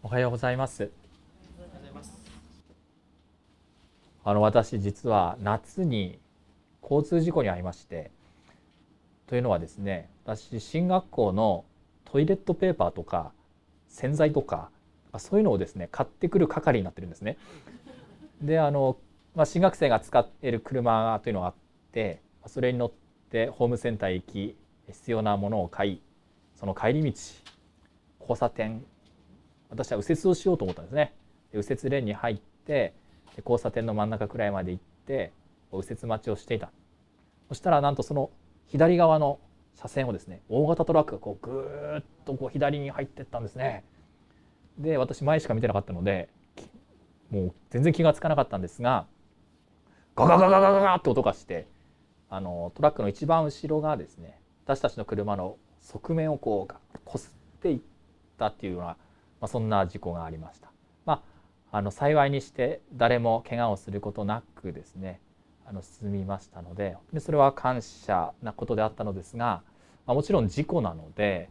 おはようございます。あの私実は夏に交通事故に遭いましてというのはですね私進学校のトイレットペーパーとか洗剤とかそういうのをですね買ってくる係になってるんですね。であの、まあ、新学生が使っている車というのがあってそれに乗ってホームセンターへ行き必要なものを買いその帰り道交差点私は右折をしようと思ったんですね。で右折レーンに入ってで交差点の真ん中くらいまで行って右折待ちをしていたそしたらなんとその左側の車線をですね大型トラックがこうぐーっとこう左に入っていったんですね。で私前しか見てなかったのでもう全然気が付かなかったんですがガガガガガガガって音がしてあのトラックの一番後ろがですね私たちの車の側面をこうこすっていったっていうような、まあ、そんな事故がありました。まあ、あの幸いにして誰も怪我をすることなくですねあの進みましたので本当にそれは感謝なことであったのですが、まあ、もちろん事故なので、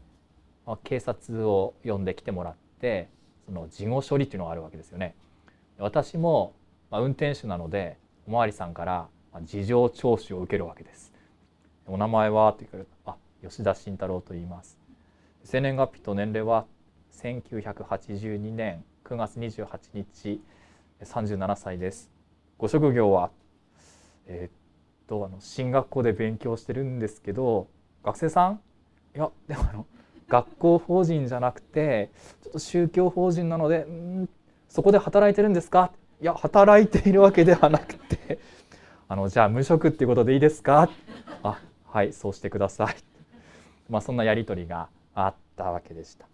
まあ、警察を呼んできてもらってその事後処理っていうのがあるわけですよね。私も、まあ、運転手なのでおまわりさんから事情聴取を受けるわけです。お名前は？と言われるあ吉田慎太郎と言います。生年月日と年齢は？1982年9月28日37歳です。ご職業はえー、っとあの進学校で勉強してるんですけど学生さん？いやでもあの学校法人じゃなくてちょっと宗教法人なのでんそこで働いてるんですか？いや働いているわけではなくてあのじゃあ無職っていうことでいいですか？あはいそうしてください。まあそんなやり取りがあったわけでした、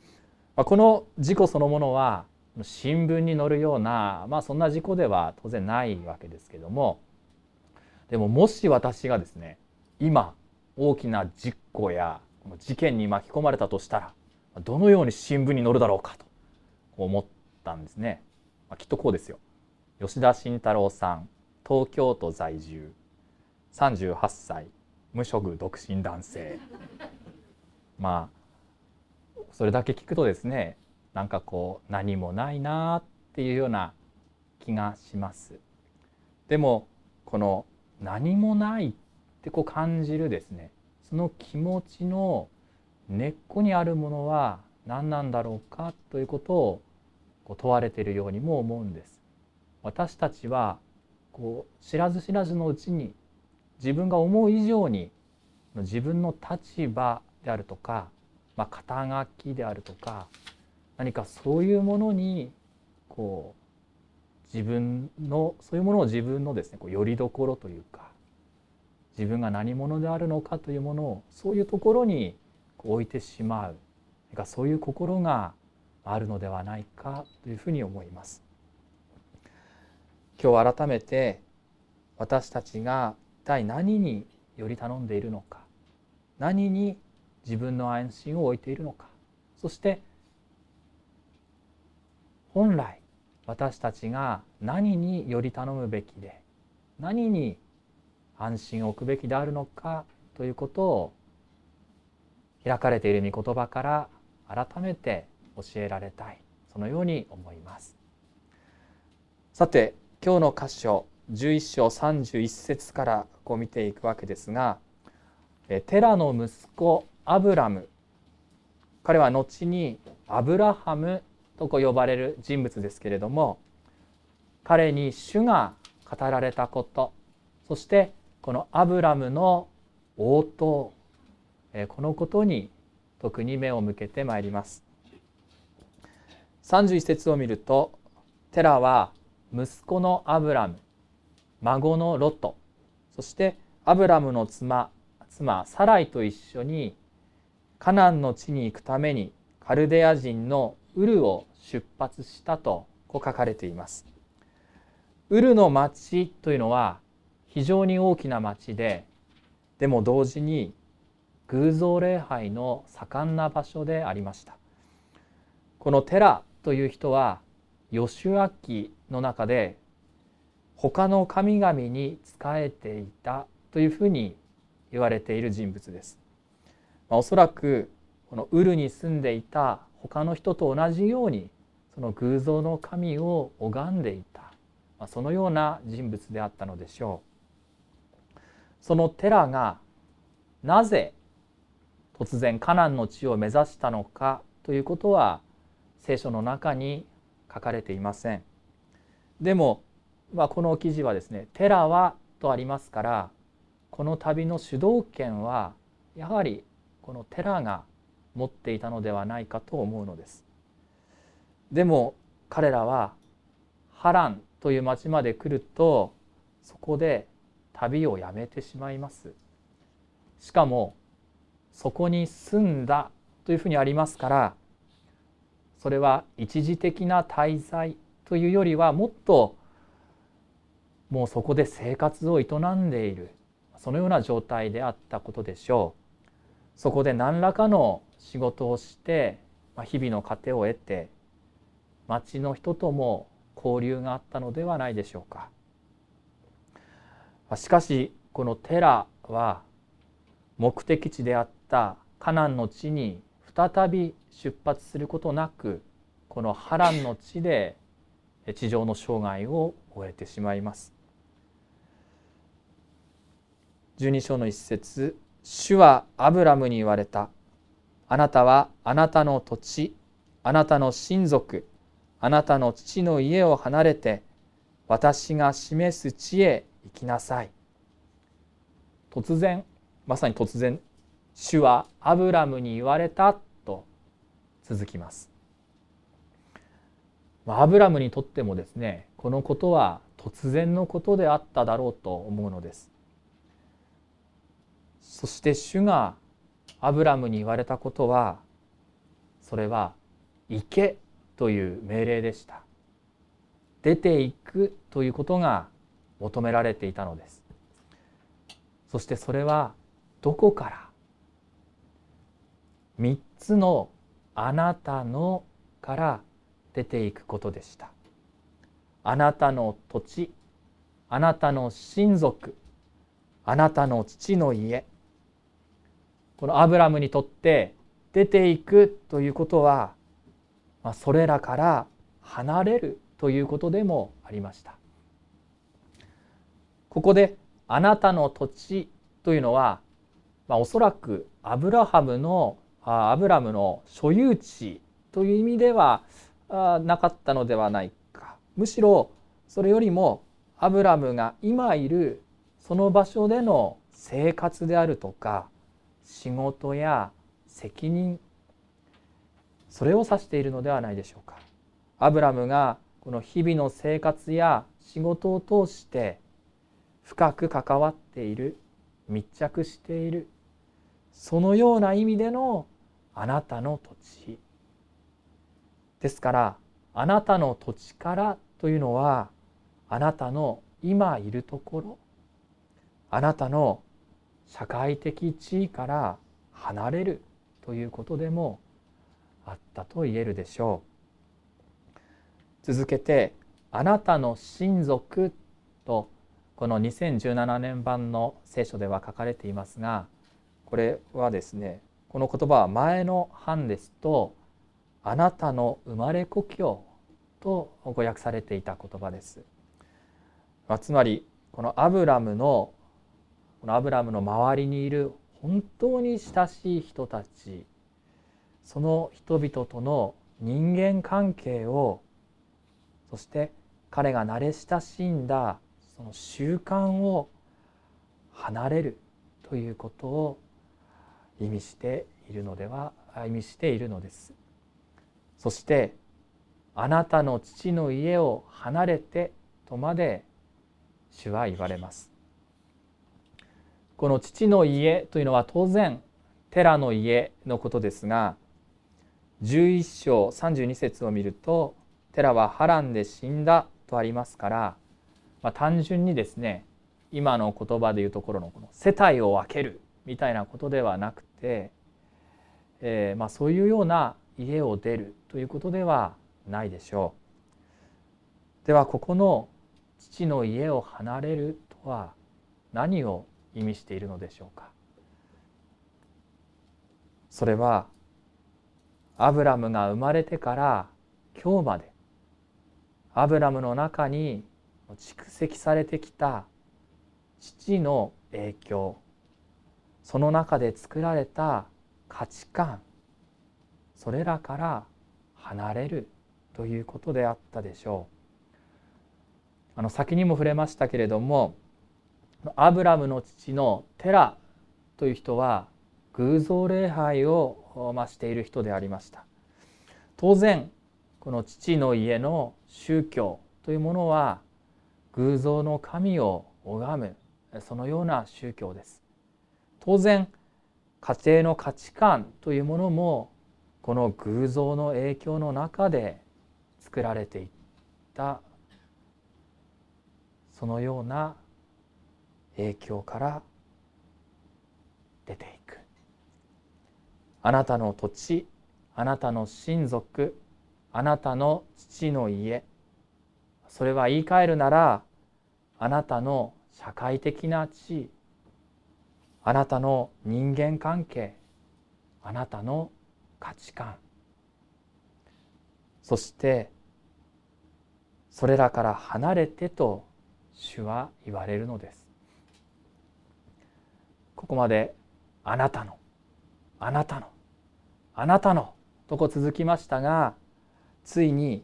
まあ、この事故そのものは新聞に載るようなまあそんな事故では当然ないわけですけどもでももし私がですね今大きな事故や事件に巻き込まれたとしたらどのように新聞に載るだろうかと思ったんですね、まあ、きっとこうですよ。吉田慎太郎さん東京都在住38歳無職独身男性。まあそれだけ聞くとですねなんかこう何もないなっていうような気がしますでもこの何もないってこう感じるですねその気持ちの根っこにあるものは何なんだろうかということをこう問われているようにも思うんです。私たちはこう知らず知らずのうちに自分が思う以上に自分の立場であるとか、まあ、肩書きであるとか何かそういうものにこう自分のそういうものを自分のですねこうよりどころというか自分が何者であるのかというものをそういうところに置いてしまうかそういう心があるのではないかというふうに思います。今日改めて私たちが一体何により頼んでいるのか何に自分の安心を置いているのか。そして本来私たちが何により頼むべきで何に安心を置くべきであるのかということを開かれている御言葉から改めて教えられたい。そのように思います。さて今日の箇所11章31節からこう見ていくわけですがテラの息子アブラム。彼は後にアブラハムとこう呼ばれる人物ですけれども彼に主が語られたことそしてこのアブラムの応答このことに特に目を向けてまいります。31節を見るとテラは息子のアブラム孫のロトそしてアブラムの妻妻サライと一緒にカナンの地に行くためにカルデア人のウルを出発したとこう書かれています。ウルの町というのは非常に大きな町ででも同時に偶像礼拝の盛んな場所でありました。このテラという人はヨシュア記の中で他の神々に仕えていたというふうに言われている人物です、まあ、おそらくこのウルに住んでいた他の人と同じようにその偶像の神を拝んでいた、まあ、そのような人物であったのでしょう。そのテラがなぜ突然カナンの地を目指したのかということは聖書の中に書かれていません。でも、まあ、この記事はですね「テラは」とありますからこの旅の主導権はやはりこのテラが持っていたのではないかと思うのです。でも彼らはハランという町まで来るとそこで旅をやめてしまいます。しかもそこに住んだというふうにありますからそれは一時的な滞在というよりはもっともうそこで生活を営んでいるそのような状態であったことでしょう。そこで何らかの仕事をしてまあ日々の糧を得て町の人とも交流があったのではないでしょうか。しかしこのテラは目的地であったカナンの地に再び出発することなくこの波乱の地で地上の生涯を終えてしまいます。12章の一節主はアブラムに言われた。あなたはあなたの土地あなたの親族あなたの父の家を離れて私が示す地へ行きなさい。突然まさに突然主はアブラムに言われたと続きます。アブラムにとってもですねこのことは突然のことであっただろうと思うのです。そして主がアブラムに言われたことはそれは「行け」という命令でした。出ていくということが求められていたのです。そしてそれはどこから？3つのあなたのから出ていくことでした。あなたの土地あなたの親族あなたの父の家このアブラムにとって出ていくということは、まあ、それらから離れるということでもありました。ここであなたの土地というのは、まあ、おそらくアブラハムのアブラムの所有地という意味ではなかったのではないか。むしろそれよりもアブラムが今いるその場所での生活であるとか仕事や責任それを指しているのではないでしょうか。アブラムがこの日々の生活や仕事を通して深く関わっている密着しているそのような意味でのあなたの土地ですからあなたの土地からというのはあなたの今いるところあなたの社会的地位から離れるということでもあったと言えるでしょう続けて「あなたの親族」とこの2017年版の聖書では書かれていますがこれはですねこの言葉は前の版ですと「あなたの生まれ故郷」と語訳されていた言葉です。まあ、つまりこのアブラムのこのアブラムの周りにいる本当に親しい人たちその人々との人間関係をそして彼が慣れ親しんだその習慣を離れるということを意味しているのでは意味しているのです。そしてあなたの父の家を離れてとまで主は言われます。この父の家というのは当然寺の家のことですが11章32節を見ると寺は波乱で死んだとありますから、まあ、単純にですね今の言葉でいうところのこの世帯を分けるみたいなことではなくて、えー、まあそういうような家を出るということではないでしょう。ではここの父の家を離れるとは何を意味しているのでしょうか？それはアブラムが生まれてから今日まで。アブラムの中に蓄積されてきた父の影響。その中で作られた価値観。それらから離れるということであったでしょう。あの先にも触れましたけれどもアブラムの父のテラという人は偶像礼拝を増している人でありました。当然この父の家の宗教というものは偶像の神を拝むそのような宗教です。当然家庭の価値観というものもこの偶像の影響の中で作られていったそのような影響から出ていく。あなたの土地あなたの親族あなたの父の家それは言い換えるならあなたの社会的な地位あなたの人間関係あなたの価値観。そしてそれらから離れてと主は言われるのです。ここまであなたのあなたのあなたのとこ続きましたがついに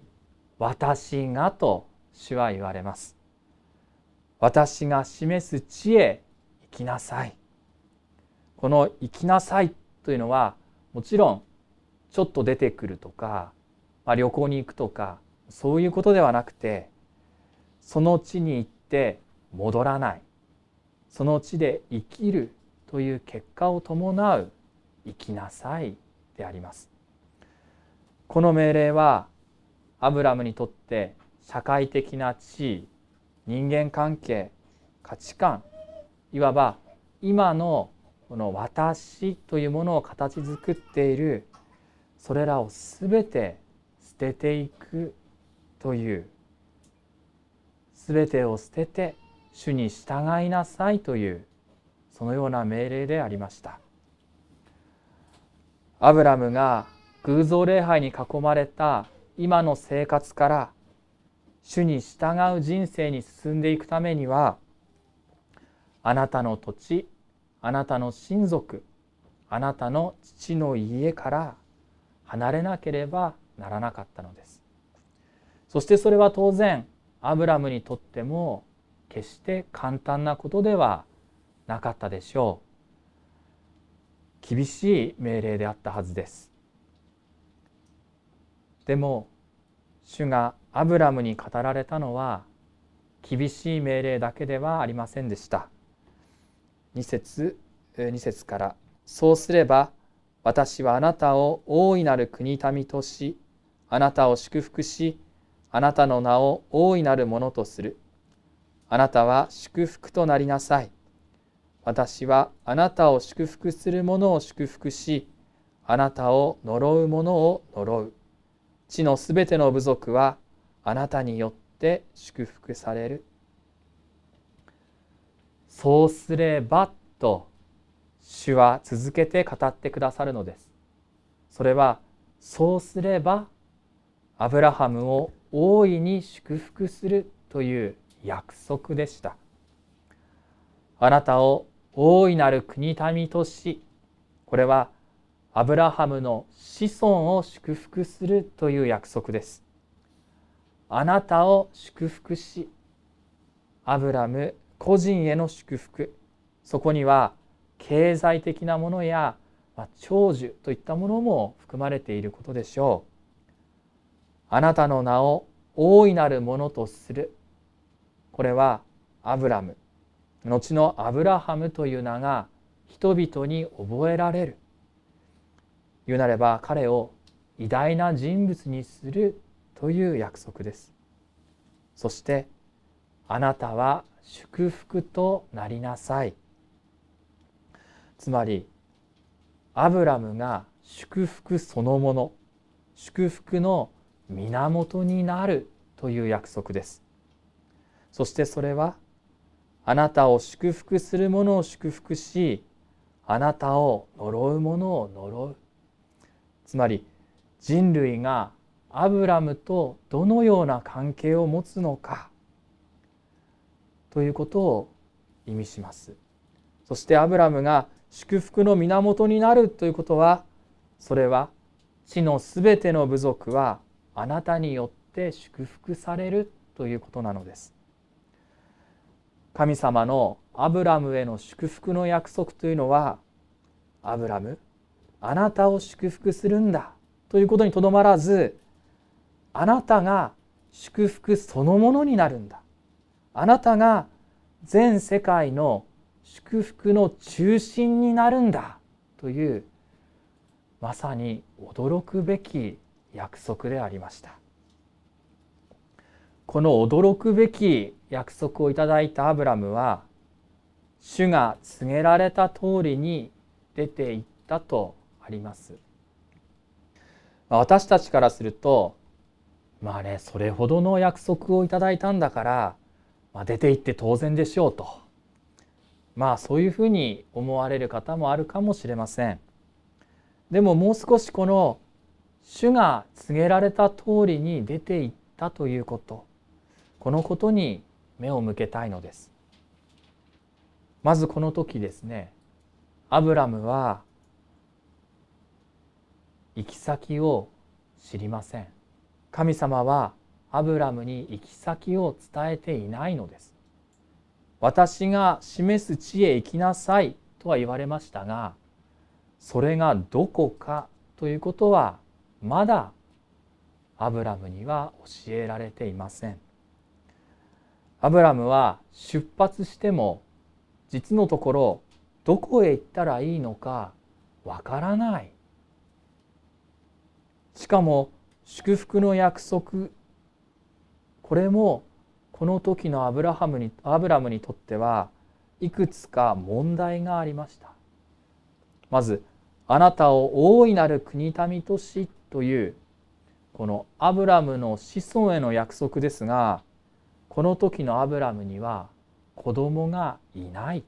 私がと主は言われます。私が示す地へ行きなさい。この行きなさいというのはもちろんちょっと出てくるとか、まあ、旅行に行くとかそういうことではなくてその地に行って戻らない。その地で生きるという結果を伴う生きなさいであります。この命令はアブラムにとって社会的な地位人間関係価値観いわば今のこの私というものを形作っているそれらを全て捨てていくという全てを捨てて主に従いなさいというそのような命令でありました。アブラムが偶像礼拝に囲まれた今の生活から主に従う人生に進んでいくためにはあなたの土地あなたの親族あなたの父の家から離れなければならなかったのです。そしてそれは当然アブラムにとっても決して簡単なことではなかったでしょう。厳しい命令であったはずです。でも主がアブラムに語られたのは厳しい命令だけではありませんでした。2節2節から「そうすれば私はあなたを大いなる国民としあなたを祝福しあなたの名を大いなるものとする。あなたは祝福となりなさい。私はあなたを祝福する者を祝福しあなたを呪う者を呪う。地のすべての部族はあなたによって祝福される。そうすればと主は続けて語ってくださるのです。それはそうすればアブラハムを大いに祝福するという約束でした。あなたを大いなる国民としこれはアブラハムの子孫を祝福するという約束です。あなたを祝福しアブラム個人への祝福。そこには経済的なものや、ま、長寿といったものも含まれていることでしょう。あなたの名を大いなるものとする。これはアブラム。後のアブラハムという名が人々に覚えられる。言うなれば彼を偉大な人物にするという約束です。そしてあなたは祝福となりなさい。つまりアブラムが祝福そのもの祝福の源になるという約束です。そしてそれはあなたを祝福する者を祝福しあなたを呪う者を呪う。つまり人類がアブラムとどのような関係を持つのか。ということを意味します。そしてアブラムが祝福の源になるということはそれは地のすべての部族はあなたによって祝福されるということなのです。神様のアブラムへの祝福の約束というのはアブラムあなたを祝福するんだということにとどまらずあなたが祝福そのものになるんだ。あなたが全世界の祝福の中心になるんだというまさに驚くべき約束でありました。この驚くべき約束をいただいたアブラムは主が告げられた通りに出ていったとあります。私たちからするとまあねそれほどの約束をいただいたんだから、まあ、出て行って当然でしょうと。まあそういうふうに思われる方もあるかもしれません。でももう少しこの主が告げられた通りに出て行ったということ。このことに目を向けたいのです。まずこの時ですねアブラムは行き先を知りません。神様はアブラムに行き先を伝えていないのです。私が示す地へ行きなさいとは言われましたがそれがどこかということはまだアブラムには教えられていません。アブラムは出発しても実のところどこへ行ったらいいのかわからない。しかも祝福の約束。これもこの時のアブラハムにアブラムにとってはいくつか問題がありました。まずあなたを大いなる国民としというこのアブラムの子孫への約束ですがこの時のアブラムには子供がいない。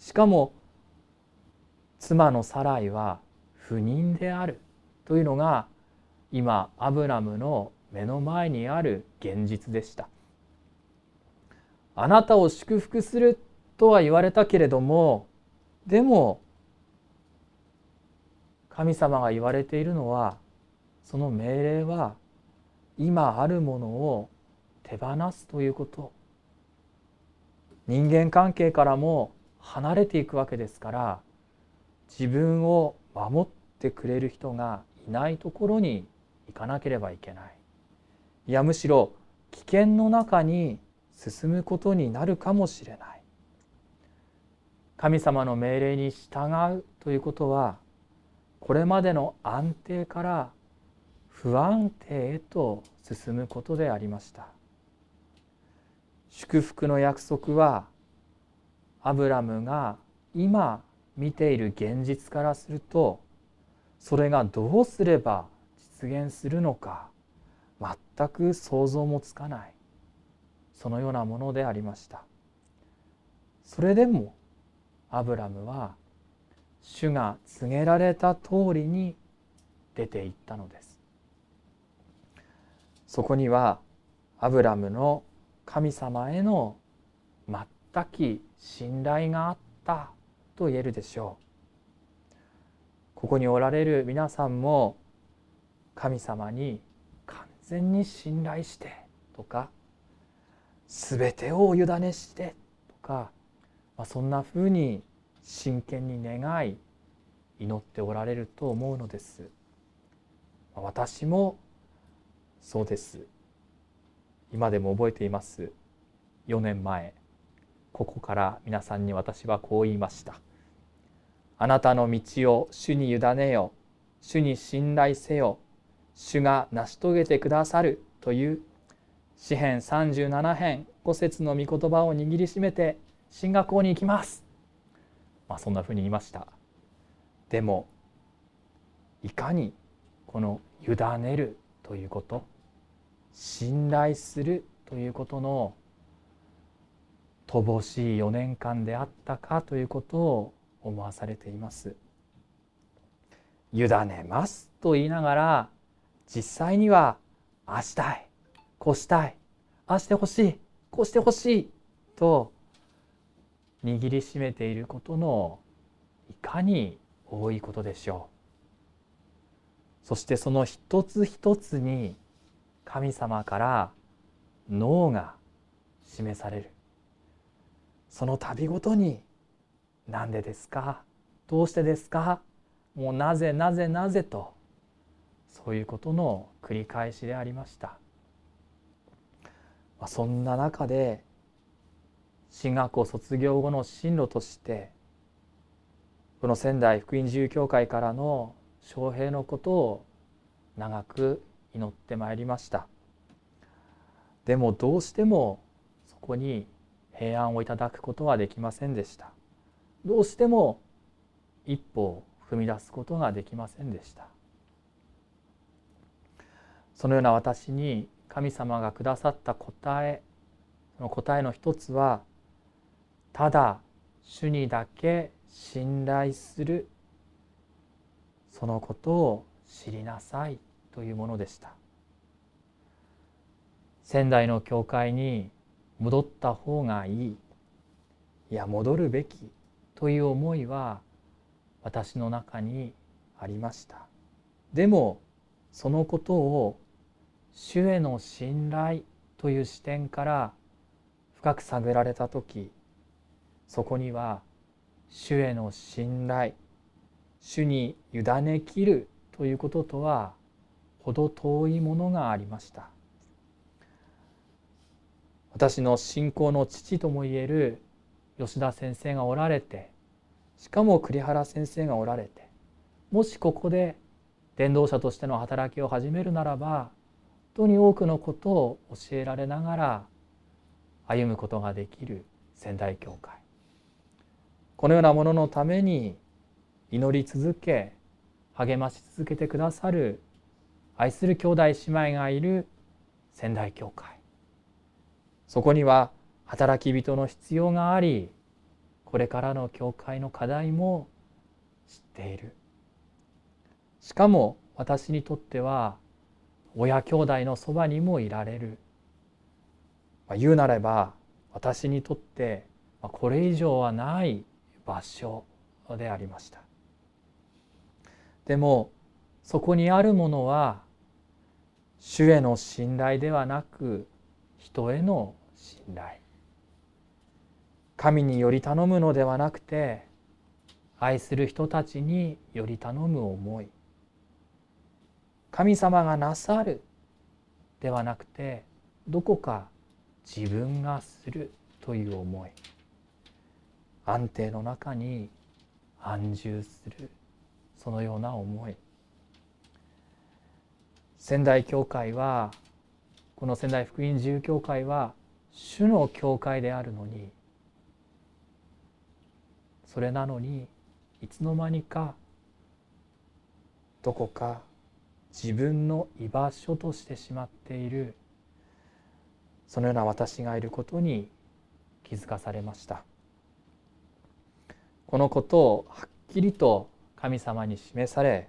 しかも妻のサライは不妊である。というのが今アブラムの目の前にある現実でした。あなたを祝福するとは言われたけれどもでも神様が言われているのはその命令は今あるものを手放すということ。人間関係からも離れていくわけですから自分を守ってくれる人がいないところに行かなければいけない。いやむしろ危険の中に進むことになるかもしれない。神様の命令に従うということはこれまでの安定から不安定へと進むことでありました。祝福の約束はアブラムが今見ている現実からするとそれがどうすれば実現するのか全く想像もつかない。そのようなものでありました。それでもアブラムは主が告げられた通りに出て行ったのです。そこにはアブラムの神様への全き信頼があったと言えるでしょう。ここにおられる皆さんも神様に完全に信頼してとか全てをお委ねしてとか、まあ、そんなふうに真剣に願い祈っておられると思うのです。私もそうです。今でも覚えています4年前ここから皆さんに私はこう言いましたあなたの道を主に委ねよ主に信頼せよ主が成し遂げてくださるという詩編37編5節の御言葉を握りしめて進学校に行きます。まあそんなふうに言いました。でもいかにこの委ねるということ信頼するということの乏しい4年間であったかということを思わされています。委ねますと言いながら実際にはあしたいこうしたいああしてほしいこうしてほしいと握りしめていることのいかに多いことでしょうそしてその一つ一つに神様から脳が示される。その度ごとに「何でですか？どうしてですか？もうなぜなぜなぜ」とそういうことの繰り返しでありました。そんな中で進学校卒業後の進路としてこの仙台福音自由教会からの翔平のことを長く祈ってまいりました。でもどうしてもそこに平安をいただくことはできませんでした。どうしても一歩を踏み出すことができませんでした。そのような私に神様がくださった答えその答えの一つはただ主にだけ信頼するそのことを知りなさい。というものでした。仙台の教会に戻った方がいい。いや戻るべき。という思いは私の中にありました。でもそのことを主への信頼という視点から深く探られた時そこには主への信頼主に委ねきるということとは程遠いものがありました。私の信仰の父ともいえる吉田先生がおられてしかも栗原先生がおられてもしここで伝道者としての働きを始めるならば本当に多くのことを教えられながら歩むことができる仙台教会。このようなもののために祈り続け励まし続けてくださる愛する兄弟姉妹がいる仙台教会。そこには働き人の必要がありこれからの教会の課題も知っている。しかも私にとっては親兄弟のそばにもいられる、まあ、言うなれば私にとってこれ以上はない場所でありました。でもそこにあるものは主への信頼ではなく人への信頼。神により頼むのではなくて愛する人たちにより頼む思い。神様がなさるではなくてどこか自分がするという思い。安定の中に安住する。そのような思い。仙台教会はこの仙台福音自由教会は主の教会であるのにそれなのにいつの間にかどこか自分の居場所としてしまっているそのような私がいることに気づかされました。このことをはっきりと神様に示され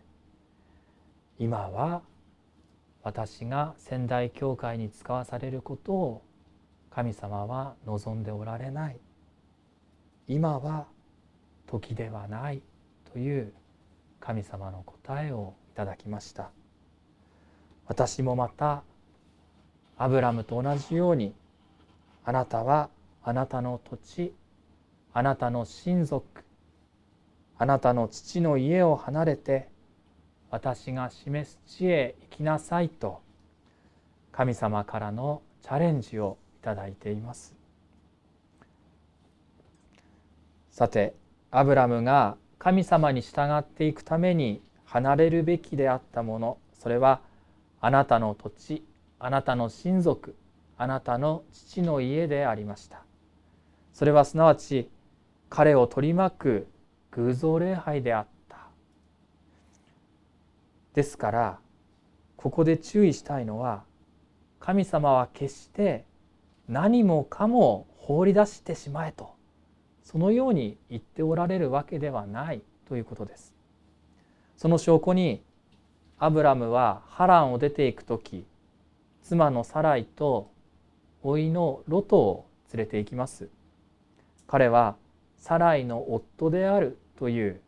今は私が仙台教会に使わされることを神様は望んでおられない。今は時ではないという神様の答えをいただきました。私もまたアブラムと同じようにあなたはあなたの土地あなたの親族あなたの父の家を離れて私が示す地へ行きなさいと神様からのチャレンジをいただいています。さてアブラムが神様に従っていくために離れるべきであったものそれはあなたの土地あなたの親族あなたの父の家でありました。それはすなわち彼を取り巻く偶像礼拝であった。ですからここで注意したいのは神様は決して何もかも放り出してしまえとそのように言っておられるわけではないということです。その証拠にアブラムはハランを出ていく時妻のサライと甥のロトを連れて行きます。彼はサライの夫であるという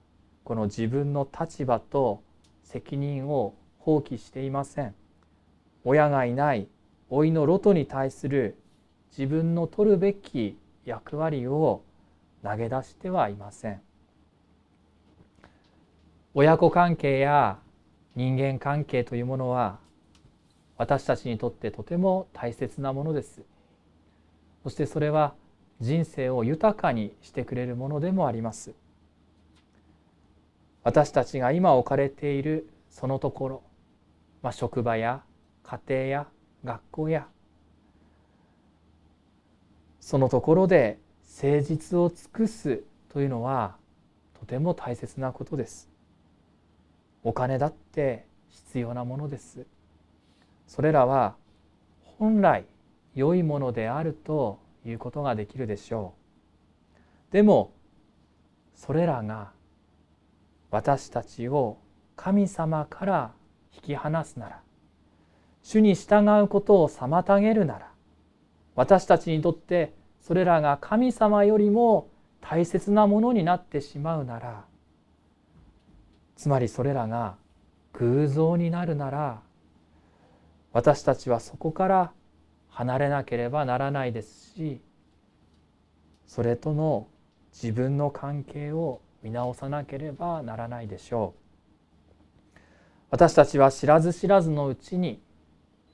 この自分の立場と責任を放棄していません。親がいない甥いのロトに対する自分の取るべき役割を投げ出してはいません。親子関係や人間関係というものは私たちにとってとても大切なものです。そしてそれは人生を豊かにしてくれるものでもあります。私たちが今置かれているそのところ、まあ、職場や家庭や学校やそのところで誠実を尽くすというのはとても大切なことです。お金だって必要なものです。それらは本来良いものであるということができるでしょう。でもそれらが私たちを神様から引き離すなら主に従うことを妨げるなら私たちにとってそれらが神様よりも大切なものになってしまうならつまりそれらが偶像になるなら私たちはそこから離れなければならないですしそれとの自分の関係を見直さなければならないでしょう。私たちは知らず知らずのうちに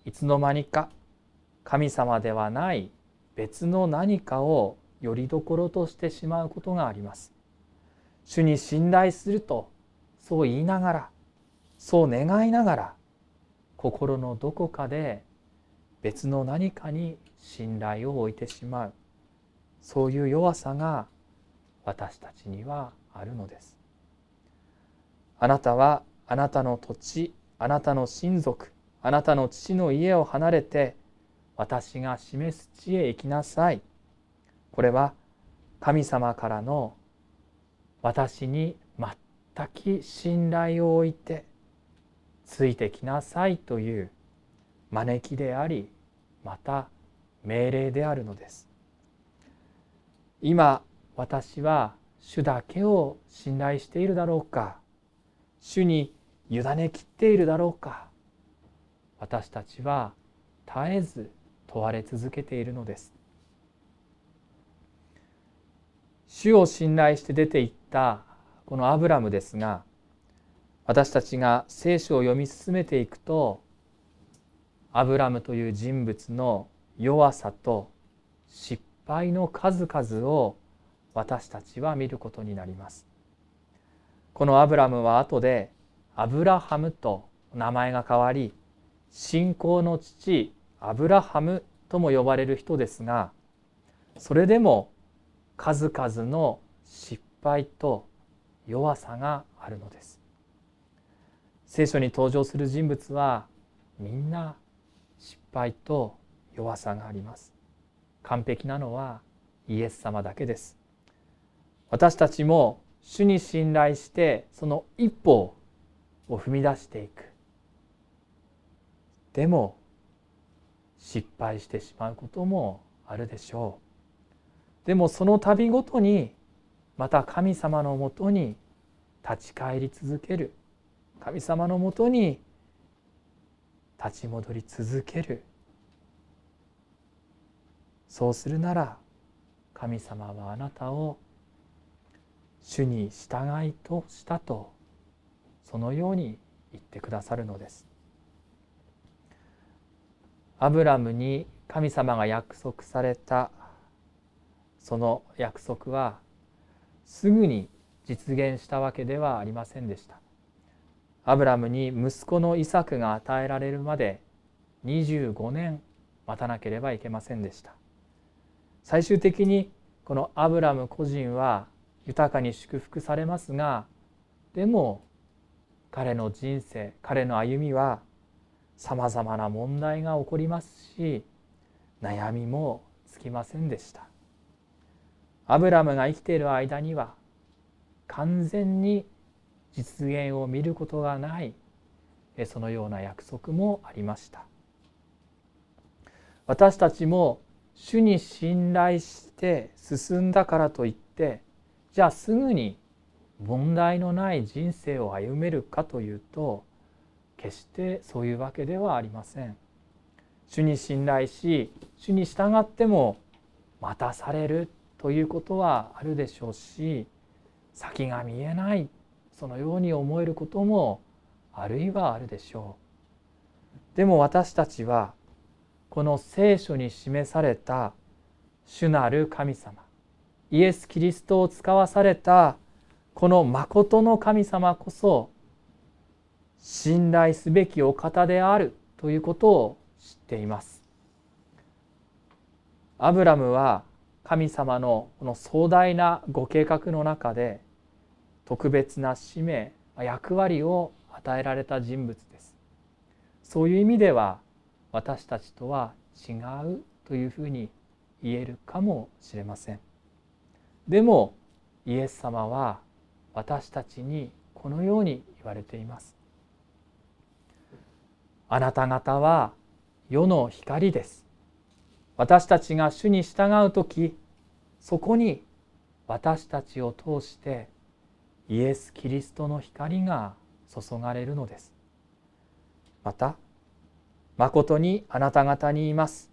いつの間にか神様ではない別の何かをよりどころとしてしまうことがあります。主に信頼するとそう言いながらそう願いながら心のどこかで別の何かに信頼を置いてしまう。そういう弱さが私たちにはあるのです。あなたはあなたの土地あなたの親族あなたの父の家を離れて私が示す地へ行きなさい。これは神様からの私に全く信頼を置いてついてきなさいという招きでありまた命令であるのです。今私は主だけを信頼しているだろうか。主に委ねきっているだろうか。私たちは絶えず問われ続けているのです。主を信頼して出ていったこのアブラムですが私たちが聖書を読み進めていくとアブラムという人物の弱さと失敗の数々を私たちは見ることになります。このアブラムは後でアブラハムと名前が変わり信仰の父アブラハムとも呼ばれる人ですがそれでも数々の失敗と弱さがあるのです。聖書に登場する人物はみんな失敗と弱さがあります。完璧なのはイエス様だけです。私たちも主に信頼してその一歩を踏み出していく。でも失敗してしまうこともあるでしょう。でもその度ごとにまた神様のもとに立ち返り続ける。神様のもとに立ち戻り続ける。そうするなら神様はあなたを主に従いとしたとそのように言ってくださるのです。アブラムに神様が約束されたその約束はすぐに実現したわけではありませんでした。アブラムに息子のイサクが与えられるまで25年待たなければいけませんでした。最終的にこのアブラム個人は豊かに祝福されますがでも彼の人生彼の歩みはさまざまな問題が起こりますし悩みもつきませんでした。アブラムが生きている間には完全に実現を見ることがないそのような約束もありました。私たちも主に信頼して進んだからといってじゃあすぐに問題のない人生を歩めるかというと決してそういうわけではありません。主に信頼し主に従っても待たされるということはあるでしょうし先が見えないそのように思えることもあるいはあるでしょう。でも私たちはこの聖書に示された主なる神様イエス・キリストを使わされたこの誠の神様こそ信頼すべきお方であるということを知っています。アブラムは神様のこの壮大なご計画の中で特別な使命役割を与えられた人物です。そういう意味では私たちとは違うというふうに言えるかもしれません。でもイエス様は私たちにこのように言われています。あなた方は世の光です。私たちが主に従う時そこに私たちを通してイエス・キリストの光が注がれるのです。また誠にあなた方に言います。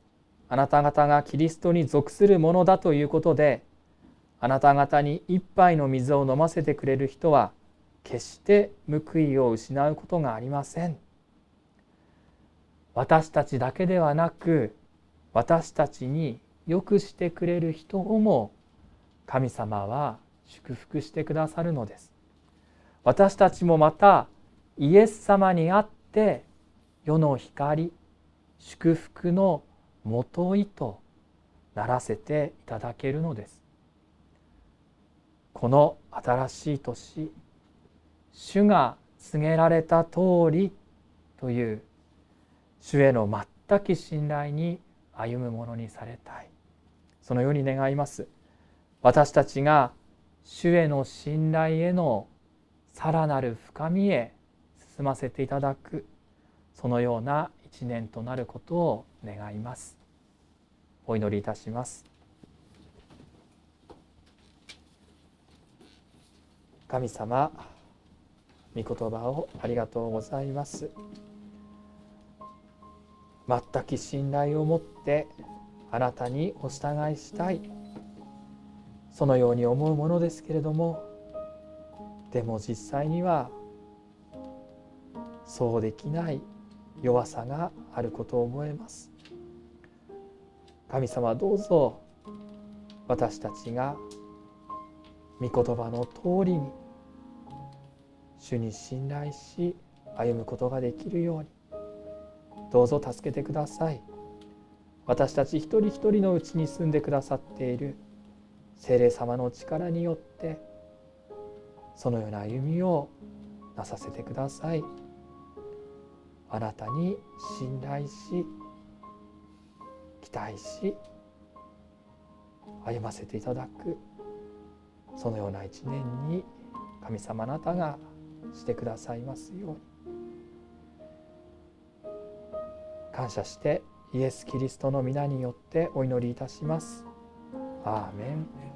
あなた方がキリストに属するものだということであなた方に一杯の水を飲ませてくれる人は決して報いを失うことがありません。私たちだけではなく私たちによくしてくれる人をも神様は祝福してくださるのです。私たちもまたイエス様にあって世の光祝福のもといとならせていただけるのです。この新しい年主が告げられた通りという主への全き信頼に歩むものにされたい。そのように願います。私たちが主への信頼へのさらなる深みへ進ませていただく。そのような一年となることを願います。お祈りいたします。神様御言葉をありがとうございます。全き信頼を持ってあなたにお従いしたい。そのように思うものですけれどもでも実際にはそうできない弱さがあることを思えます。神様どうぞ私たちが御言葉の通りに主に信頼し歩むことができるように。どうぞ助けてください。私たち一人一人のうちに住んでくださっている。精霊様の力によって。そのような歩みをなさせてください。あなたに信頼し期待し歩ませていただく。そのような一年に神様あなたがしてくださいますように感謝してイエス・キリストの皆によってお祈りいたします。アーメン